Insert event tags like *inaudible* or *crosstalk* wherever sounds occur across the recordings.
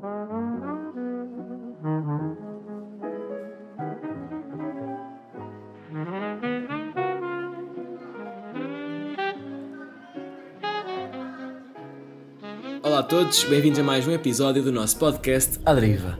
Olá a todos, bem-vindos a mais um episódio do nosso podcast A Deriva.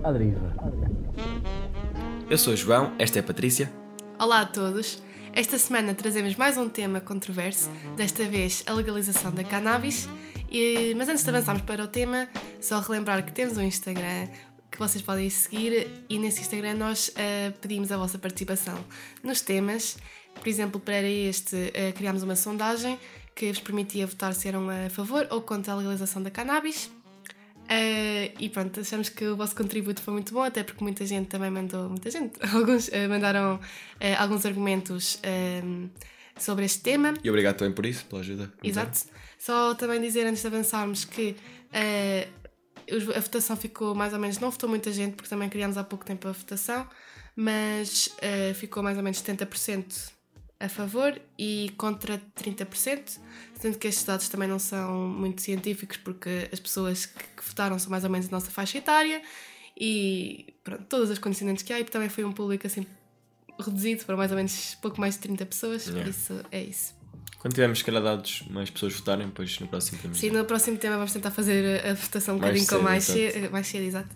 Eu sou o João, esta é a Patrícia. Olá a todos. Esta semana trazemos mais um tema controverso, desta vez a legalização da cannabis. E, mas antes de avançarmos para o tema, só relembrar que temos um Instagram que vocês podem seguir e nesse Instagram nós uh, pedimos a vossa participação nos temas. Por exemplo, para este uh, criámos uma sondagem que vos permitia votar se eram a favor ou contra a legalização da cannabis. Uh, e pronto, achamos que o vosso contributo foi muito bom, até porque muita gente também mandou, muita gente, *laughs* alguns mandaram alguns argumentos sobre este tema. E obrigado também por isso, pela ajuda. Exato. Só também dizer antes de avançarmos que a votação ficou mais ou menos, não votou muita gente, porque também criámos há pouco tempo a votação, mas ficou mais ou menos 70% a favor e contra 30%, sendo que estes dados também não são muito científicos porque as pessoas que, que votaram são mais ou menos da nossa faixa etária e pronto, todas as condicionantes que há e também foi um público assim reduzido para mais ou menos pouco mais de 30 pessoas, yeah. por isso é isso. Quando tivermos, se calhar, dados mais pessoas votarem, depois no próximo tema. Sim, no próximo tema vamos tentar fazer a votação um bocadinho com mais cedo, mais cedo, exato.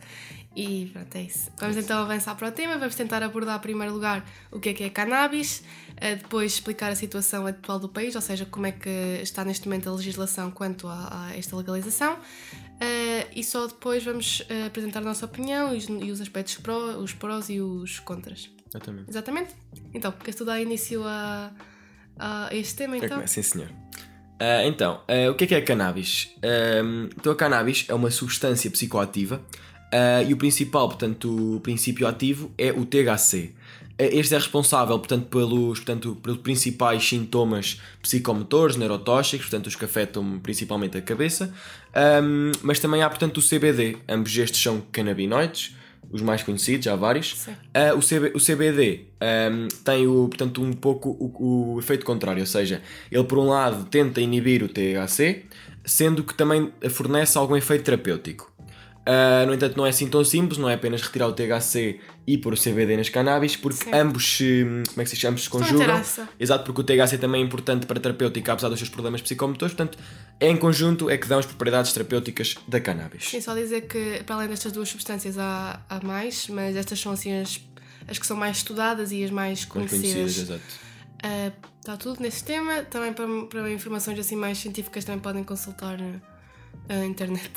E pronto, é isso. Vamos então avançar para o tema. Vamos tentar abordar, em primeiro lugar, o que é que é cannabis, eh, depois explicar a situação atual do país, ou seja, como é que está neste momento a legislação quanto a, a esta legalização. Uh, e só depois vamos uh, apresentar a nossa opinião e os, e os aspectos pró, os prós e os contras. Exatamente. Exatamente? Então, queres tu dar início a, a este tema então? sim, senhor. Uh, então, o que é que é cannabis? então, a cannabis é uma substância psicoativa Uh, e o principal, portanto, o princípio ativo é o THC. Este é responsável, portanto, pelos, portanto, pelos principais sintomas psicomotores, neurotóxicos, portanto, os que afetam principalmente a cabeça, um, mas também há, portanto, o CBD. Ambos estes são canabinoides, os mais conhecidos, há vários. Uh, o, CB, o, CBD um, tem, o, portanto, um pouco o, o efeito contrário, ou seja, ele, por um lado, tenta inibir o THC, sendo que também fornece algum efeito terapêutico. Uh, no entanto, não é assim tão simples, não é apenas retirar o THC e pôr o CBD nas cannabis, porque Sim. ambos se, como é que se chama, se conjugam. Exato, porque o THC também é importante para a terapêutica, apesar dos seus problemas psicomotores, portanto, em conjunto é que dão as propriedades terapêuticas da cannabis. Sim, só dizer que para além destas duas substâncias há, há mais, mas estas são assim as, as que são mais estudadas e as mais conhecidas. Mais conhecidas, exato. Uh, está tudo nesse tema. Também para, para informações assim mais científicas também podem consultar a internet.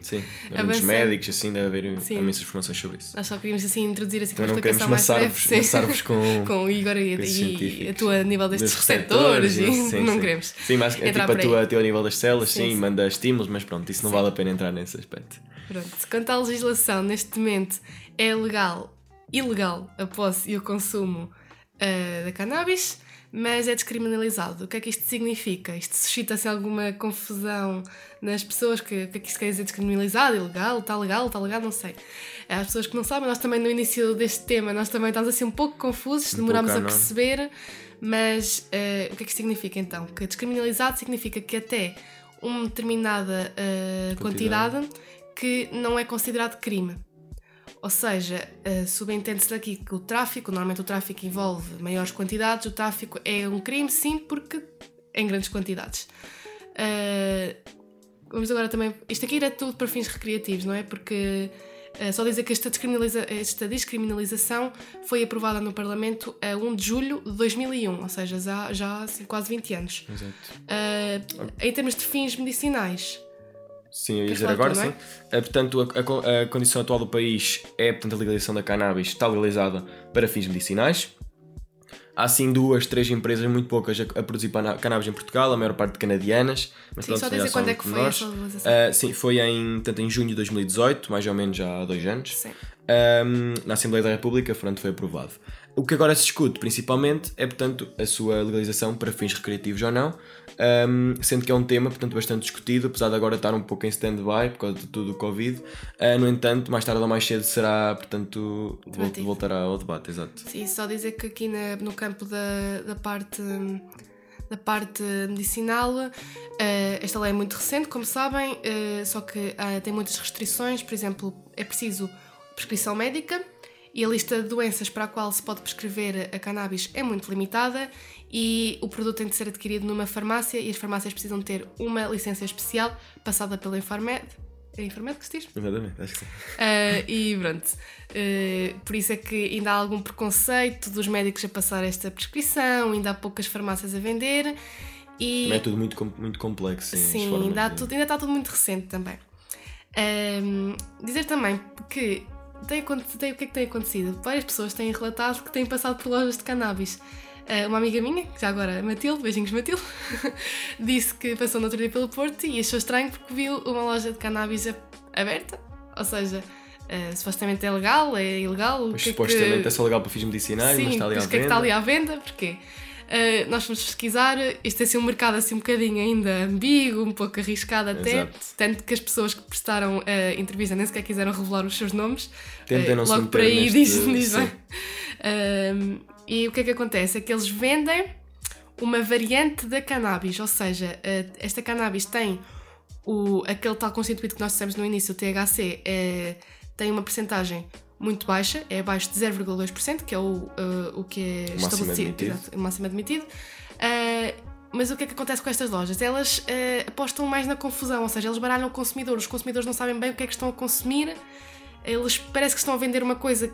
Sim, *laughs* muitos médicos, assim, deve haver Sim. imensas informações sobre isso. Nós só queríamos assim introduzir assim, explicação mais breve. Maçar-vos com, *laughs* com o Igor e, e a tua nível destes receptores, e sim, não sim. queremos. Sim, mas é tipo a tua, a nível das células, sim, sim, manda estímulos, mas pronto, isso não vale a pena entrar nesse aspecto. Pronto, quanto à legislação, neste momento é legal, ilegal a posse e o consumo uh, da cannabis mas é descriminalizado. O que é que isto significa? Isto suscita-se alguma confusão nas pessoas que, o que é que isto quer dizer descriminalizado, ilegal, está legal, está legal, não sei. As pessoas que não sabem, nós também no início deste tema, nós também estamos assim um pouco confusos, um demoramos pouco, a perceber, mas uh, o que é que isto significa então? Que descriminalizado significa que até uma determinada uh, quantidade. quantidade que não é considerado crime. Ou seja, uh, subentende-se daqui que o tráfico, normalmente o tráfico envolve maiores quantidades, o tráfico é um crime, sim, porque em grandes quantidades. Uh, vamos agora também. Isto aqui era tudo para fins recreativos, não é? Porque uh, só dizer que esta, descriminaliza, esta descriminalização foi aprovada no Parlamento a 1 de julho de 2001, ou seja, já, já assim, quase 20 anos. Exato. em termos de fins medicinais, Sim, eu ia dizer agora, sim. É, portanto, a, a, a, condição atual do país é, portanto, a legalização da cannabis está legalizada para fins medicinais. Há sim duas, três empresas, muito poucas, a, a produzir cannabis em Portugal, a maior parte canadianas. Mas sim, pronto, só dizer quando é que foi nós. Uh, sim, foi em, portanto, em junho de 2018, mais ou menos já há dois anos. Sim. Um, na Assembleia da República, portanto, foi aprovado. O que agora se discute, principalmente, é, portanto, a sua legalização para fins recreativos ou não, um, sendo que é um tema, portanto, bastante discutido, apesar de agora estar um pouco em stand-by por causa de tudo o Covid. Uh, no entanto, mais tarde ou mais cedo será, portanto, Debatido. voltará ao debate, exato. Sim, só dizer que aqui na, no campo da, da parte da parte medicinal, uh, esta lei é muito recente, como sabem, uh, só que tem muitas restrições, por exemplo, é preciso prescrição médica e a lista de doenças para a qual se pode prescrever a cannabis é muito limitada e o produto tem de ser adquirido numa farmácia e as farmácias precisam ter uma licença especial passada pela Infarmed. É Infarmed que se diz? Exatamente, acho que sim. Uh, e pronto, uh, por isso é que ainda há algum preconceito dos médicos a passar esta prescrição, ainda há poucas farmácias a vender. E... Também é tudo muito, muito complexo. Sim, sim ainda, tudo, ainda está tudo muito recente também. Um, dizer também que tem, tem, o que é que tem acontecido? Várias pessoas têm relatado que têm passado por lojas de cannabis. Uh, uma amiga minha, já agora Matilde, beijinhos Matilde, *laughs* disse que passou no outro dia pelo Porto e achou estranho porque viu uma loja de cannabis aberta. Ou seja, uh, supostamente é legal, é ilegal. Mas que supostamente que... é só legal para fins medicinais, Sim, mas está ali à venda. que é que está ali à venda? Porquê? Uh, nós fomos pesquisar, isto é assim um mercado assim um bocadinho ainda ambíguo, um pouco arriscado até, Exato. tanto que as pessoas que prestaram a entrevista nem sequer quiseram revelar os seus nomes. Tentem Uh, não se logo por aí neste- diz, diz bem. Um, e o que é que acontece? É que eles vendem uma variante da cannabis, ou seja, uh, esta cannabis tem o, aquele tal constituído que nós dissemos no início, o THC, é, tem uma percentagem muito baixa, é abaixo de 0,2%, que é o, uh, o que é máximo estabelecido, admitido. exato, o máximo admitido. Uh, mas o que é que acontece com estas lojas? Elas uh, apostam mais na confusão, ou seja, eles baralham o consumidor, os consumidores não sabem bem o que é que estão a consumir, eles parece que estão a vender uma coisa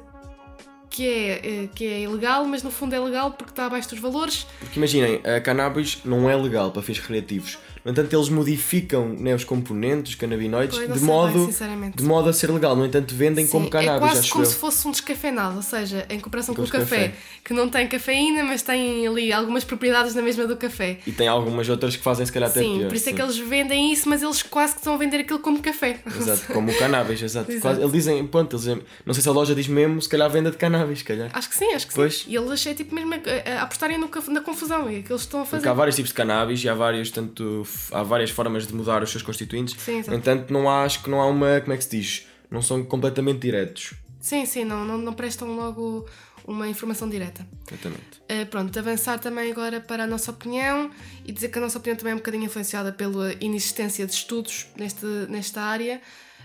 que é, eh, que é ilegal, mas no fundo é legal porque está abaixo dos valores. Porque imaginem, a cannabis não é legal para fins recreativos. No entanto, eles modificam né, os componentes, os canabinoides, de bem, modo, sinceramente. de modo a ser legal. No entanto, vendem como Sim, cannabis, é quase como eu. se fosse um descafeinado, ou seja, em comparação com o Com café, café. que não tem cafeína, mas tem ali algumas propriedades na mesma do café. E tem algumas outras que fazem se calhar até sim, pior. por isso é sim. que eles vendem isso, mas eles quase que estão a vender aquilo como café. Exato, como o cannabis, exato. Exato. Eles dizem, ponto, eles dizem, não sei se a loja diz mesmo, se calhar venda de cannabis, se calhar. Acho que sim, acho que Pois. sim. E eles é tipo mesmo a, a apostarem no, na confusão é que eles estão a fazer. Porque há vários tipos de cannabis e há vários, tanto, há várias formas de mudar os seus constituintes. Sim, exato. no entanto, não há, acho que não há uma, como é que se diz? Não são completamente diretos. Sim, sim, não, não, não prestam logo uma informação direta. Exatamente. Uh, pronto, avançar também agora para a nossa opinião e dizer que a nossa opinião também é um bocadinho influenciada pela inexistência de estudos neste, nesta área.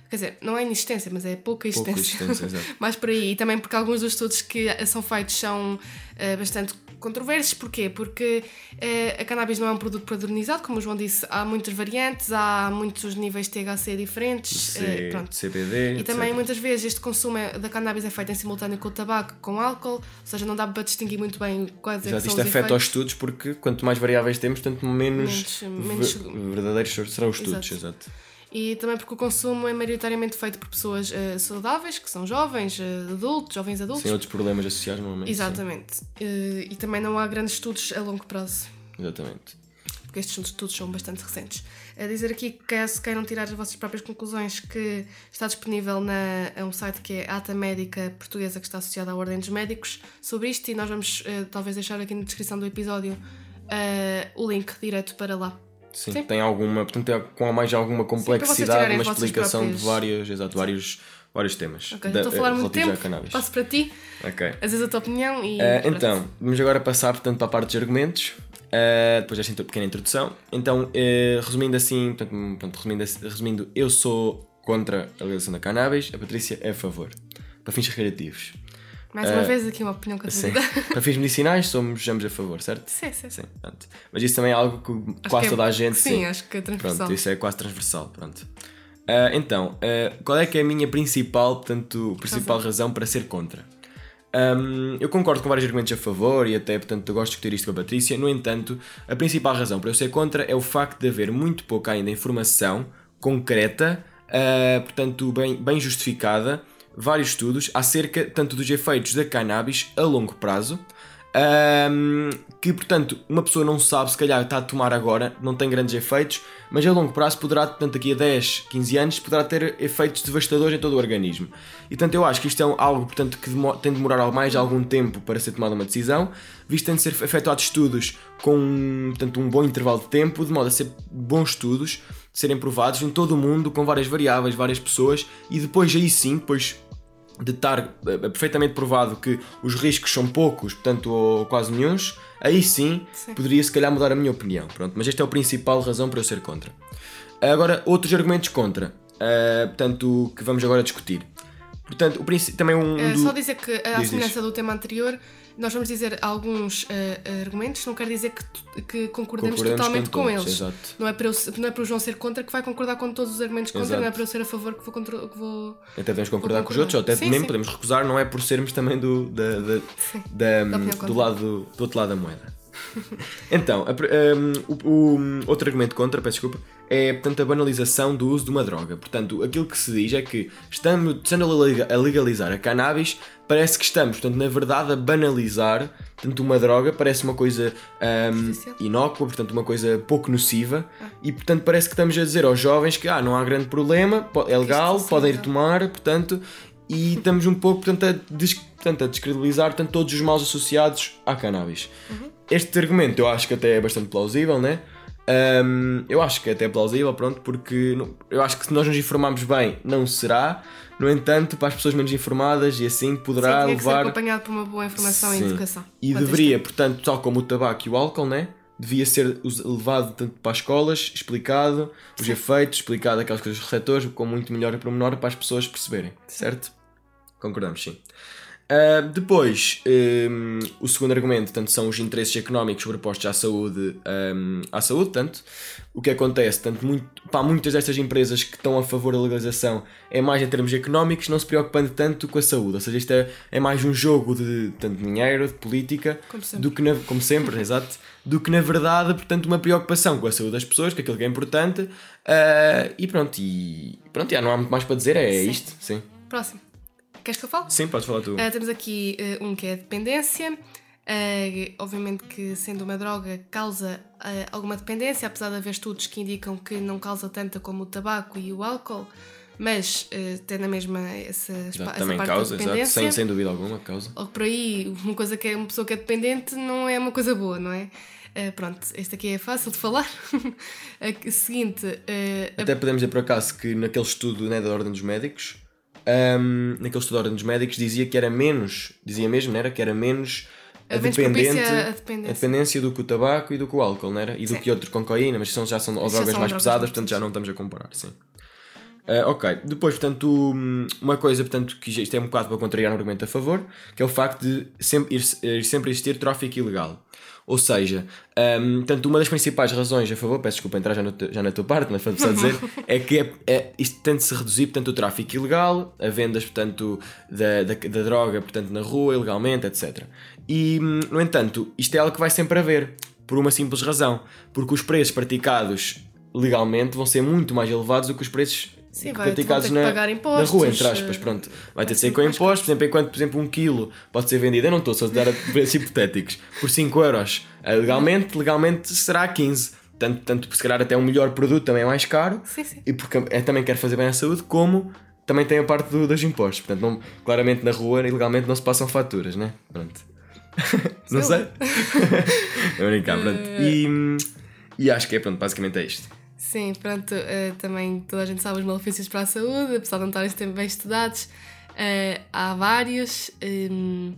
Quer dizer, não é inexistência, mas é pouca Pouca existência. existência, *laughs* exato. Mais por aí. E também porque alguns dos estudos que são feitos são uh, bastante controversos. Porquê? Porque uh, a cannabis não é um produto padronizado, como o João disse, há muitas variantes, há muitos níveis de THC diferentes. C, uh, pronto. CBD, E também etc. muitas vezes este consumo é- da cannabis é feito em simultâneo com o tabaco, com álcool, ou seja, não dá para distinguir muito bem quais é que Exato, são isto os afeta os estudos porque quanto mais variáveis temos, tanto menos, Menos- menos- ver- verdadeiros serão os estudos. Exato. Exato. E também porque o consumo é maioritariamente feito por pessoas eh, saudáveis, que são jovens, eh, adultos, jovens adultos. Sem outros problemas associados normalmente. Exatamente. Eh, e também não há grandes estudos a longo prazo, Exatamente. porque estes estudos são bastante recentes. A dizer aqui que caso queiram tirar as vossas próprias conclusões, que está disponível na, a um site que é a Ata Médica Portuguesa, que está associada à Ordem dos Médicos, sobre isto, e nós vamos talvez deixar aqui na descrição do episódio o link direto para lá. Sim, Sim. tem alguma, portanto, é com mais alguma complexidade, uma explicação próprias- de vários, exato, vários, vários temas. Ok, da- estou a falar eh, muito tempo, passo para ti, Ok. às vezes a tua opinião e. Pronto. então, vamos agora passar portanto, para a parte dos argumentos, eh, depois desta pequena introdução. Então, eh, resumindo assim, portanto, portanto, resumindo, assim- resumindo, eu sou contra a legalização da cannabis, a Patrícia é a favor, para fins recreativos. Mais uma eh, vez aqui uma opinião Sim. contradita. *laughs* para fins medicinais, somos ambos a favor, certo? Sim, sim. Sim, pronto. Mas isso também é algo que Acho quase que é- toda a gente Sim, acho que é transversal. Pronto, isso é quase transversal, pronto. Ah, então, ah, qual é que é a minha principal, portanto, principal razão. para ser contra? Ahm, eu concordo com vários argumentos a favor e até, portanto, eu gosto de discutir isto com a Patrícia. No entanto, a principal razão para eu ser contra é o facto de haver muito pouca ainda informação concreta, ah, portanto, bem, bem justificada, vários estudos acerca tanto dos efeitos da cannabis a longo prazo, ahm, que, portanto, uma pessoa não sabe, se calhar está a tomar agora, não tem grandes efeitos, mas a longo prazo poderá, portanto, daqui a 10, 15 anos, poderá ter efeitos devastadores em todo o organismo. E, portanto, eu acho que isto é um- algo, portanto, que tem de demorar mais algum tempo para ser tomada uma decisão, visto que tem de ser efetuados estudos com, portanto, um bom intervalo de tempo, de modo a ser bons estudos, serem provados em todo o mundo, com várias variáveis, várias pessoas, e depois aí sim, depois de estar eh, perfeitamente provado que os riscos são poucos, portanto, ou quase nenhuns, aí sim, Sim. poderia se calhar mudar a minha opinião. Pronto, mas esta é a principal razão para eu ser contra. Agora, outros argumentos contra, eh, portanto, que vamos agora discutir. Portanto, o também um, um Eh, do- Só dizer que, à diz. semelhança do tema anterior, nós vamos dizer alguns eh, argumentos, não quer dizer que, que concordemos, concordamos totalmente com, todos, eles. Exato. Não é, para eu, não é para o João ser contra que vai concordar com todos os argumentos contra, Exato. não é para eu ser a favor que vou, contra, que vou Até podemos concordar com os outros, ou até. Sim, nem sim. podemos recusar, não é por sermos também do, da, da- da- Da opinião do, contra. lado, do outro lado da moeda. *laughs* então, a um, o, o- outro argumento contra, peço desculpa, é portanto, a banalização do uso de uma droga. Portanto, aquilo que se diz é que estamos, estando a lega- a legalizar a cannabis, parece que estamos, portanto, na verdade, a banalizar portanto, uma droga, parece uma coisa um, inócua, portanto, uma coisa pouco nociva, e portanto, parece que estamos a dizer aos jovens que ah, não há grande problema, é legal, podem ir tomar, portanto, e estamos um pouco portanto, a, des, portanto, a descredibilizar portanto, todos os maus associados à cannabis. Este argumento eu acho que até é bastante plausível, né? Ahm, eu acho que até é plausível, pronto, porque não- eu acho que se nós nos informarmos bem, não será. No entanto, para as pessoas menos informadas e assim poderá Sim, que ser levar. acompanhado por uma boa informação Sim. e educação. E deveria, portanto, tal como o tabaco e o álcool, né? Devia ser levado tanto para as escolas, explicado os efeitos, explicado aquelas coisas dos receptores, com muito melhor e pormenor para as pessoas perceberem, certo? Concordamos, sim. Ah, depois, hum, o segundo argumento, tanto são os interesses económicos sobrepostos à saúde, hum, à saúde, tanto o que acontece, tanto muito, para muitas destas empresas que estão a favor da legalização é mais em termos económicos, não se preocupando tanto com a saúde, ou seja, isto é, é mais um jogo de tanto dinheiro, de política, Como sempre. do que na, como sempre, *laughs* exato, do que na verdade, portanto, uma preocupação com a saúde das pessoas, que é aquilo que é importante, ah, e pronto, e pronto, já não há muito mais para dizer, é Sim. isto, sim. Próximo. Queres que eu fale? Sim, podes falar tu. Ah, temos aqui ah, um que é a dependência. Ah, obviamente que sendo uma droga causa alguma dependência, apesar de haver estudos que indicam que não causa tanta como o tabaco e o álcool, mas tem na mesma essa, Exato, essa também parte causa, da exato, dependência. sem, sem dúvida alguma causa. Logo por aí, uma coisa que é uma pessoa que é dependente não é uma coisa boa, não é? Ah, pronto, este aqui é fácil de falar. *laughs* a seguinte, ah, Até podemos dizer por acaso que naquele estudo né, da Ordem dos Médicos, ahm, naquele estudo da Ordem dos Médicos dizia que era menos, dizia mesmo, não era? Que era menos a, A dependente, propícia à a dependência. dependência do que o tabaco e do que o álcool, não era? E do Sim. que outros com cocaína, mas são, já são ou já drogas são mais drogas pesadas, portanto já não estamos a comparar, sim. Ah, ok, depois, portanto, hum, uma coisa, portanto, que isto é um bocado para contrariar um argumento a favor, que é o facto de sempre, ir, sempre existir tráfico ilegal. Ou seja, hum, portanto, uma das principais razões a favor, peço desculpa entrar já, no já na tua parte, mas para só dizer, *laughs* é que é, é, isto tem de se reduzir, portanto, o tráfico ilegal, a vendas, portanto, da, da, da droga, portanto, na rua, ilegalmente, etc. E, hum, no entanto, isto é algo que vai sempre haver, por uma simples razão, porque os preços praticados legalmente vão ser muito mais elevados do que os preços Sim, que vai- ter que na, pagar na impostos, rua, entre aspas, pronto. Vai ter de ser com impostos, por exemplo, enquanto, por exemplo, um quilo pode ser vendido, eu não estou só a dar preços hipotéticos, por 5 euros eh, legalmente, legalmente será 15. Tanto, tanto, se calhar até um melhor produto também é mais caro, Sim, sim. e porque é, também quer fazer bem à saúde, como também tem a parte do, dos impostos. Portanto, não, claramente na rua, ilegalmente, não se passam faturas, né? Pronto. *laughs* não sei. *laughs* é brincar, pronto. *laughs* E, e acho que é, pronto, basicamente é isto. Sim, pronto, eh, também toda a gente sabe os malefícios para a saúde, apesar de não estarem sempre bem estudados, eh, há vários. hum,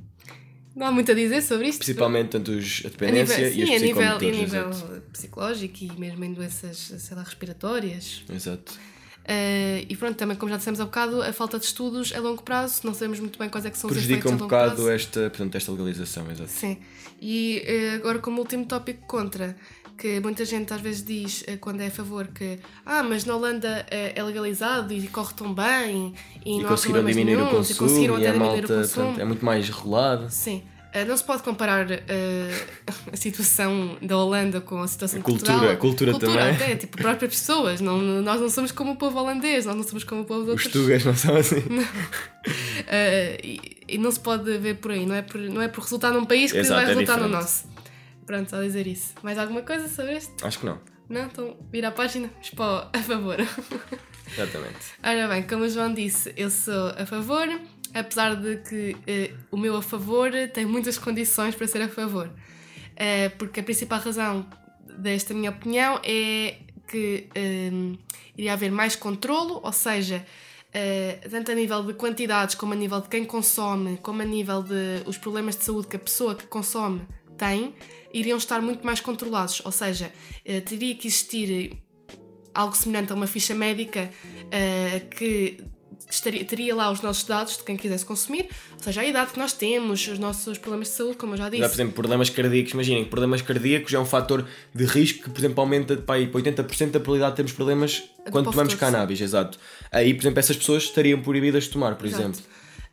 não há muito a dizer sobre isto. Principalmente tanto os, a a dependência nível, e sim, as a nível, a nível exato. psicológico e mesmo em doenças, sei lá, respiratórias. Exato. Eh, e pronto, também como já dissemos há bocado, a falta de estudos a longo prazo, não sabemos muito bem quais é que são os Prejudica efeitos um a longo bocado prazo. esta, portanto, esta legalização, exato. Sim. E eh, agora, como último tópico contra, que muita gente às vezes diz eh, quando é a favor que ah, mas na Holanda eh, é legalizado e corre tão bem e, E não conseguiram diminuir o nenhuns, e consumo conseguiram e até a diminuir malta o consumo. portanto, é muito mais regulado. Sim. Eh, não se pode comparar eh, *laughs* a situação da Holanda com a situação A de cultura, Portugal. a cultura também. até, tipo, próprias pessoas. Não, nós não somos como o povo holandês, nós não somos como o povo de Os outros tugas não são assim. Uh, *laughs* e, e não se pode ver por aí, não é por, não é por resultar num país que Exato, vai é resultar no diferente. nosso. Pronto, só dizer isso. Mais alguma coisa sobre este? Acho que não. Não? Então vira a página, expó a favor. *laughs* Exatamente. Ora bem, como o João disse, eu sou a favor, apesar de que eh, o meu a favor tem muitas condições para ser a favor. Eh, porque a principal razão desta minha opinião é que eh, iria haver mais controlo, ou seja, uh, tanto a nível de quantidades, como a nível de quem consome, como a nível de os problemas de saúde que a pessoa que consome tem, iriam estar muito mais controlados. Ou seja, uh, teria que existir algo semelhante a uma ficha médica uh, que estaria, teria lá os nossos dados de quem quisesse consumir, ou seja, a idade que nós temos, os nossos problemas de saúde, como eu já disse. Já, por exemplo, problemas cardíacos, imaginem, problemas cardíacos é um fator de risco que, por exemplo, aumenta para 80% da probabilidade de termos problemas quando tomamos cannabis, sim. exato. Aí, por exemplo, essas pessoas estariam proibidas de tomar, por exato. exemplo.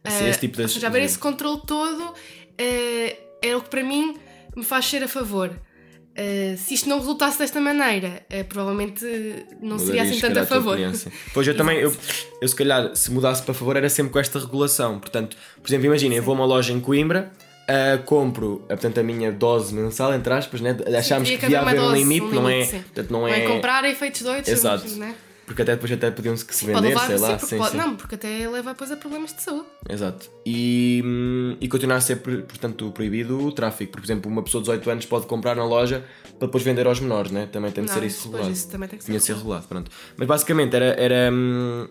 Assim, uh, esse tipo de... Já haver esse controle todo uh, é o que para mim me faz ser a favor. Uh, se isto não resultasse desta maneira, uh, provavelmente não Mudaria, seria assim tanto a favor. Pois eu também, eu, eu se calhar, se mudasse para favor, era sempre com esta regulação. Portanto, por exemplo, imaginem, eu vou a uma loja em Coimbra, uh, compro portanto, a minha dose mensal, entre aspas, né? achámos que devia haver um limite, um limite, não, é, portanto, não, não é. comprar efeitos doidos, Exato. Né? Porque até depois até podiam-se que se vender, levar, sei lá. Sim, pode. Não, porque até leva depois a problemas de saúde. Exato. E, e continuar a ser, portanto, proibido o tráfico. Por exemplo, uma pessoa de 18 anos pode comprar na loja para depois vender aos menores, né? Também tem de não, ser isso regulado. Isso também tem que ser Tinha de ser regulado, pronto. Mas basicamente era, era, hum,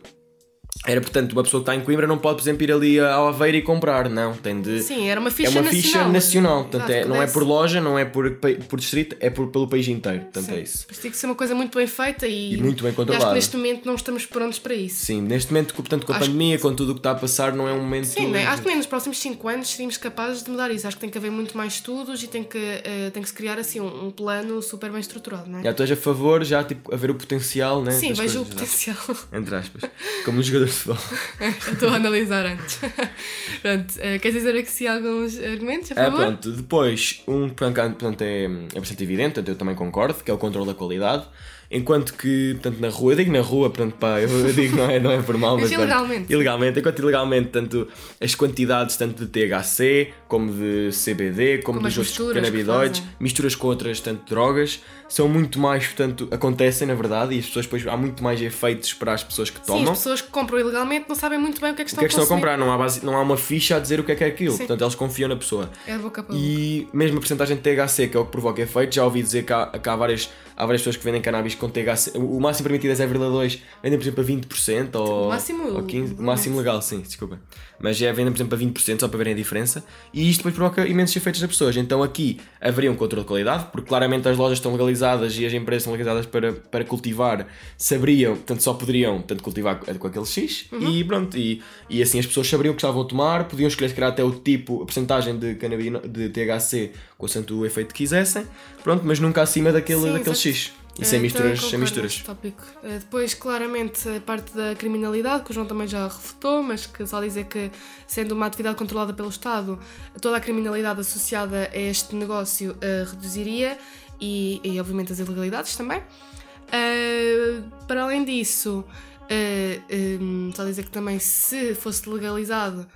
era, portanto, uma pessoa que está em Coimbra não pode, por exemplo, ir ali ao Aveiro e comprar, não. Tem de. Sim, era uma ficha nacional. É uma ficha nacional. nacional. Portanto, é, não é por loja, não é por, por distrito, é por, pelo país inteiro. Portanto, Sim. é isso. Mas tem que ser uma coisa muito bem feita e, e muito bem controlada. acho que neste momento não estamos prontos para isso. Sim, neste momento, portanto, com a acho pandemia, que... com tudo o que está a passar, não é um momento. Sim, né? acho que nos próximos 5 anos seríamos capazes de mudar isso. Acho que tem que haver muito mais estudos e tem que, uh, tem que se criar assim um, um plano super bem estruturado, não é? Já estás a favor, já tipo, haver o potencial, né? Sim, vejo o potencial. Entre aspas. Como um jogador *laughs* Estou a analisar antes. *laughs* pronto, uh, queres dizer aqui alguns argumentos? A ah, favor? pronto, depois, um portanto, é, é bastante evidente, eu também concordo, que é o controle da qualidade. Enquanto que, portanto, na rua, eu digo na rua, portanto, pá, eu *laughs* digo não é, não é por mal, mas. ilegalmente. ilegalmente, enquanto ilegalmente, tanto as quantidades tanto de THC, como de CBD, como, como dos outros canabinoides, misturas com outras, tanto drogas, são muito mais, portanto, acontecem na verdade, e as pessoas depois há muito mais efeitos para as pessoas que tomam. Sim, as pessoas que compram ilegalmente não sabem muito bem o que é que estão, o que é que estão a, comprar, não há, base, não há uma ficha a dizer o que é que é aquilo, Sim. portanto, eles confiam na pessoa. É boca para E mesmo a porcentagem de THC, que é o que provoca efeitos, já ouvi dizer que há, que há várias há várias pessoas que vendem cannabis com THC. O máximo permitido é 0,2, vendem por exemplo a 20% ou, o máximo, ou 15%. O máximo legal, sim, desculpa. Mas é vendem por exemplo a 20% só para verem a diferença. E isto depois provoca imensos efeitos nas pessoas. Então aqui haveria um controle de qualidade, porque claramente as lojas estão legalizadas e as empresas estão legalizadas para, para cultivar, saberiam, portanto só poderiam tanto cultivar com aquele X uhum. e pronto. E, e assim as pessoas saberiam o que estavam a tomar, podiam escolher se calhar até o tipo, a porcentagem de, de THC com o efeito que quisessem, pronto, mas nunca acima daquele, Sim, daquele X. E sem misturas. Sem misturas. Tópico. Eh, depois, claramente, a parte da criminalidade, que o João também já refutou, mas que só dizer que, sendo uma atividade controlada pelo Estado, toda a criminalidade associada a este negócio uh, reduziria e, e, obviamente, as ilegalidades também. Uh, para além disso, uh, um, só dizer que também, se fosse legalizado,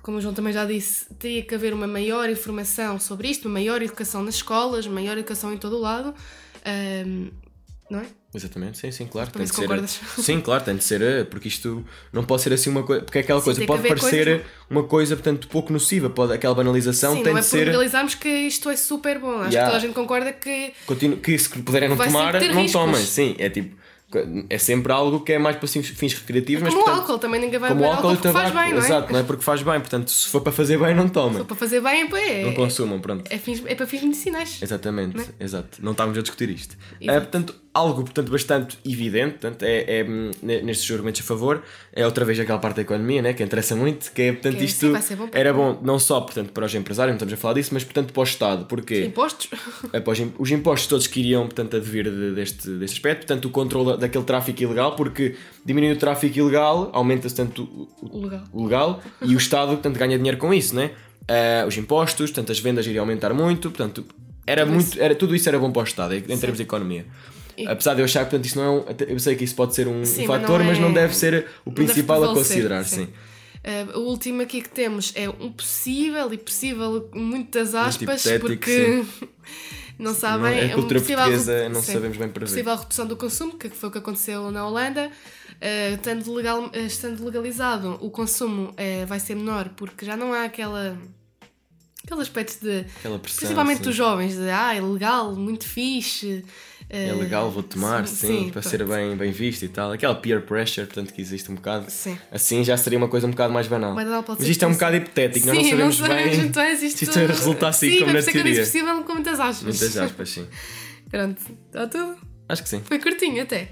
como o João também já disse, teria que haver uma maior informação sobre isto, uma maior educação nas escolas, maior educação em todo o lado. Um, não é? Exatamente, sim, sim, claro. Tem de ser, sim, claro, tem de ser, eh, porque isto não pode ser assim uma coisa, porque é aquela sim, coisa, pode parecer coisas... uma coisa, portanto, pouco nociva, pode, aquela banalização sim, tem não é de ser. banalizarmos que isto é super bom, acho yeah. que toda a gente concorda que. Continu... Que se puderem não tomar, não tomem, sim, é tipo é sempre algo que é mais para fins recreativos. É como mas, portanto, álcool, também ninguém vai como beber álcool, álcool porque faz bem, não é? Exato, não é porque faz bem. Portanto, se for para fazer bem, não tomem. Se for para fazer bem, é, não consumam, pronto. É, fins, é para fins medicinais. Exatamente, não é? exato. Não estávamos a discutir isto. É, portanto, algo portanto, bastante evidente, portanto, é, é, nestes argumentos a favor, é outra vez aquela parte da economia, né, que interessa muito, que é, portanto, que, isto sim, bom era bom não só, portanto, para os empresários, não estamos a falar disso, mas, portanto, para o Estado, porque... Os impostos? É, para os, os impostos todos que iriam, portanto, advir de, deste, deste aspecto, portanto, o controle daquele tráfico ilegal, porque diminuindo o tráfico ilegal, aumenta-se tanto o, o, legal. o legal e o Estado, portanto, ganha dinheiro com isso, né? Uh, os impostos, portanto, as vendas iriam aumentar muito, portanto, era tudo muito, era, tudo isso era bom para o Estado, em termos de economia. E... Apesar de eu achar que portanto, isso não é um, eu sei que isso pode ser um, sim, fator, mas não, é... mas não, deve ser o principal a considerar, sim. sim. Uh, o último aqui que temos é um possível e possível, muitas aspas, porque *laughs* não sabem. É a cultura portuguesa, não sim, sabemos bem prever. Possível redução do consumo, que foi o que aconteceu na Holanda. Uh, estando, legal, estando legalizado, o consumo uh, vai ser menor porque já não há aquela aqueles aspectos de. Pressão. Principalmente sim. dos jovens, de ah, é legal, muito fixe. É eh, legal, vou tomar, sim, sim, sim, para pronto. ser bem, bem visto e tal. Aquela peer pressure, portanto, que existe um bocado. Sim. Assim já seria uma coisa um bocado mais banal. Mas não Mas isto é um bocado hipotético, nós não Sim, sabemos bem *laughs* muito bem se isto, isto vai resultar assim sim, como na teoria. possível com muitas aspas. Muitas aspas, sim. *laughs* Pronto, está tudo. Acho que sim. Foi curtinho até.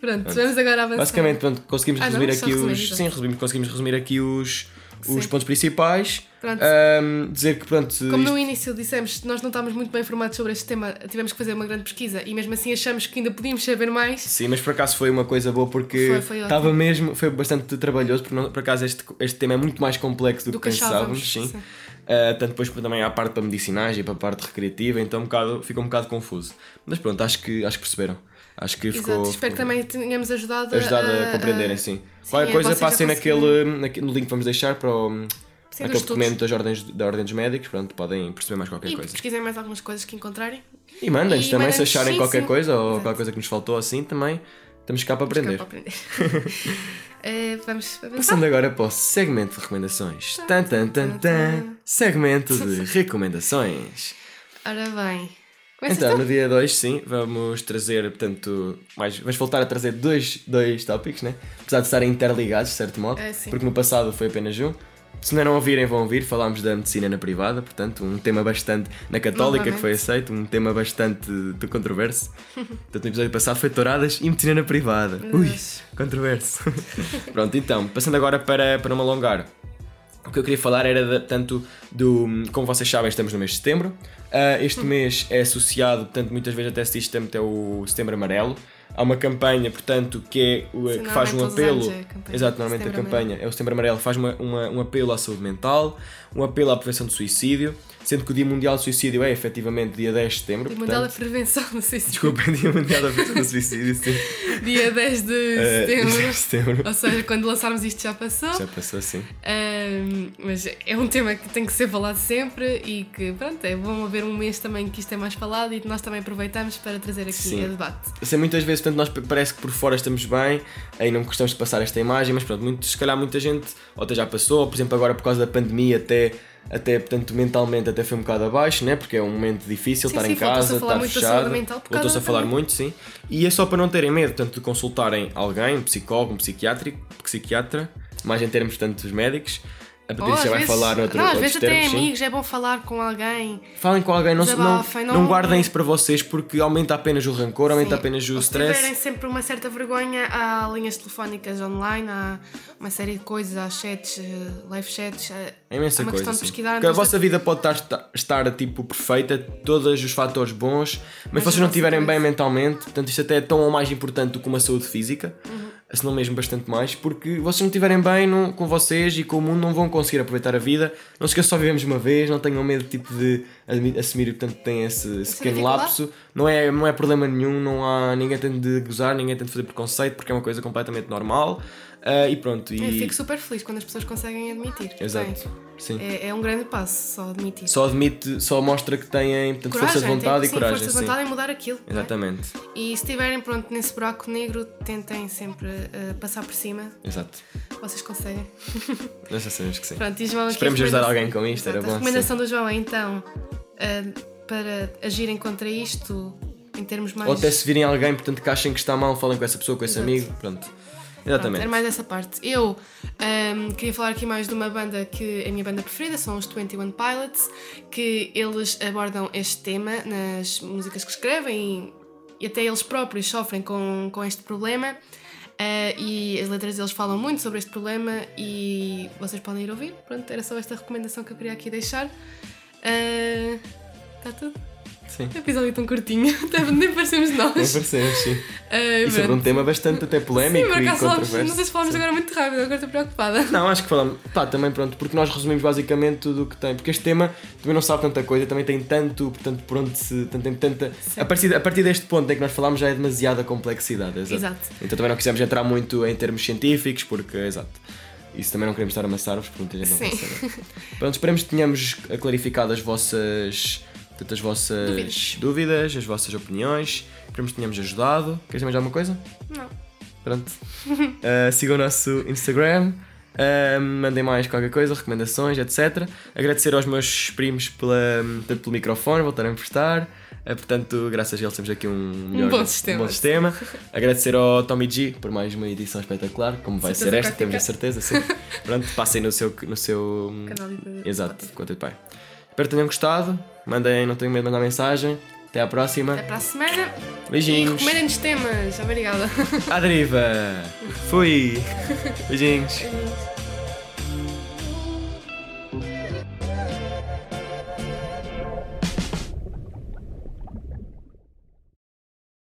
Pronto, vamos agora avançar. Basicamente, pronto, conseguimos Ah, não? resumir Só aqui resumir, os. exato. Sim, resumimos, conseguimos resumir aqui os, os Sim. pontos principais. Ahm, dizer que, pronto, Como isto- no início dissemos, nós não estávamos muito bem informados sobre este tema, tivemos que fazer uma grande pesquisa e mesmo assim achamos que ainda podíamos saber mais. Sim, mas por acaso foi uma coisa boa porque Foi, foi estava mesmo, foi bastante trabalhoso, porque não- por acaso este, este tema é muito mais complexo do, Do que que pensávamos, sim. sim. Ah, tanto depois também há a parte para medicinais e para a parte recreativa, então um bocado, fica um bocado confuso. Mas pronto, acho que, acho que perceberam. Acho que Exato, ficou. espero que também tenhamos ajudado, ajudado a, compreenderem, sim. sim, Qualquer a coisa passem naquele, naquele, no link que vamos deixar para o, aquele documento das ordens, da Ordem dos Médicos, pronto, podem perceber mais qualquer E coisa. pesquisem mais algumas coisas que encontrarem. E mandem-nos também, se mandem-nos, acharem sim, qualquer sim. coisa ou Exato. qualquer coisa que nos faltou assim, também estamos cá para aprender. Para aprender. *laughs* *laughs* Eh, vamos avançar. Passando agora para o segmento de recomendações. Tan, tan, tan, tan. Segmento de recomendações. Ora bem. Então, tu? no dia 2, sim, vamos trazer, portanto, mais, vamos voltar a trazer dois, dois tópicos, né? Apesar de estarem interligados, de certo modo, É, porque no passado foi apenas um. Se não ouvirem, vão ouvir. Falámos da medicina na privada, portanto, um tema bastante. na católica que foi Novamente. aceito, um tema bastante de controverso. *laughs* Portanto, no episódio passado foi touradas e medicina na privada. Ui, controverso. *laughs* Pronto, então, passando agora para, para não alongar. O que eu queria falar era, de, portanto, do. Como vocês sabem, estamos no mês de setembro. Ah, este mês é associado, portanto, muitas vezes até se diz que é o Setembro Amarelo. Há uma campanha, portanto, que, é, que faz um apelo. é a campanha. Exato, normalmente a campanha é o Setembro Amarelo, faz uma, uma- um apelo à saúde mental, um apelo à prevenção do suicídio, sendo que o Dia Mundial do Suicídio é efetivamente dia 10 de setembro. Dia Mundial da portanto, Prevenção, sei se. Desculpem, Dia Mundial da Prevenção do Suicídio, sim. *laughs* Dia 10 de Eh, setembro. *laughs* setembro. Ou seja, quando lançarmos isto já passou. Já passou assim. Ahm, mas é um tema que tem que ser falado sempre e que, pronto, é bom haver um mês também que isto é mais falado e que nós também aproveitamos para trazer aqui Sim. a debate. Assim, muitas vezes, portanto, nós parece que por fora estamos bem, aí não gostamos de passar esta imagem, mas pronto, muito, se calhar muita gente, ou até já passou, ou, por exemplo, agora por causa da pandemia, até, até portanto, mentalmente até foi um bocado abaixo, né? Porque é um momento difícil Sim, estar sim, em casa, a falar estar fechado. Voltou-se a falar muito, sim. E é só para não terem medo, portanto, de consultarem alguém, um psicólogo, um psiquiátrico, psiquiatra, mais em termos, portanto, dos médicos. A Patrícia vai vezes- falar noutro, Não, às vezes até termos, sim. amigos, é bom falar com alguém. Falem com alguém, não, se- não, não, não- guardem isso para vocês porque aumenta apenas o rancor, aumenta Sim. apenas o Ou se stress. tiverem sempre uma certa vergonha, há linhas telefónicas online, há uma série de coisas, há chats, eh, live chats. eh, É imensa uma coisa. questão de pesquisar. Porque a antes vossa vida pode estar, estar tipo perfeita, todos os fatores bons, mas, Mas se vocês não estiverem bem mentalmente, portanto isto até é tão ou mais importante do que uma saúde física, Uhum. Se não mesmo bastante mais, porque vocês não estiverem bem não- com vocês e com o mundo não vão conseguir aproveitar a vida. Não se esqueçam, só vivemos uma vez, não tenham medo tipo de assumir, portanto tem esse, esse pequeno lapso. Não é, não é problema nenhum, não há ninguém tem de gozar, ninguém tem de fazer preconceito, porque é uma coisa completamente normal. Ah, e pronto. E... Eu fico super feliz quando as pessoas conseguem admitir. Exato. Sim. É, é um grande passo só admitir. Só admite, só mostra que têm portanto, força de tem- vontade e sim, coragem. força de sim. vontade em mudar aquilo. é? Exatamente. E se estiverem pronto nesse buraco negro, tentem sempre eh, passar por cima. Exato. Vocês conseguem. *laughs* Nós já sabemos que sim. Pronto, e João, Esperemos ajudar alguém com isto, era Exato, bom, A recomendação do João é então eh, para agirem contra isto em termos mais. Ou até se virem alguém, portanto, que achem que está mal, falem com essa pessoa, com esse Exato. amigo. Pronto. Pronto, Exatamente. era mais essa parte. Eu ahm, queria falar aqui mais de uma banda que é a minha banda preferida, são os 21 Pilots, que eles abordam este tema nas músicas que escrevem e, até eles próprios sofrem com, com este problema. Ah, e as letras deles falam muito sobre este problema e vocês podem ir ouvir. Pronto, era só esta recomendação que eu queria aqui deixar. Está tudo? Sim. Um episódio tão curtinho, *laughs* nem parecemos nós. Nem parecemos, sim. Ah, E sobre um tema bastante até polémico Sim, e controverso. não sei se falamos agora muito rápido, agora estou preocupada. Não, acho que falamos. Pá, também pronto, porque nós resumimos basicamente tudo o que tem. Porque este tema também não sabe tanta coisa, também tem tanto, portanto, por onde se. Tanto, tem tanta. Sim. A partir, a partir deste ponto em que nós falamos já é demasiada complexidade. Exato. Exato. Então também não quisemos entrar muito em termos científicos, porque, exato. Isso também não queremos estar a amassar-vos, porque muita gente não Sim. Pronto, esperemos que tenhamos clarificado as vossas. Portanto, as vossas Dúvidas. dúvidas, as vossas opiniões. Esperemos que tenhamos ajudado. Queres mais alguma coisa? Não. Pronto. Uh, *laughs* sigam o nosso Instagram. Uh, mandem mais qualquer coisa, recomendações, etc. Agradecer aos meus primos pela, pelo microfone, voltarem a prestar. Uh, portanto, graças a eles temos aqui um, melhor, bom sistema. um bom sistema. Agradecer ao Tommy G por mais uma edição espetacular, como vai Certeza ser esta, temos a certeza, sim. *laughs* Pronto, passem no seu. No seu Canal de- Exato, conta de pai. Espero que tenham gostado. Mandem, não tenham medo de mandar mensagem. Até à próxima. Até para a semana. E Beijinhos. recomendem-nos temas. Obrigada. À deriva. *laughs* Fui. *laughs* Beijinhos. Beijinhos.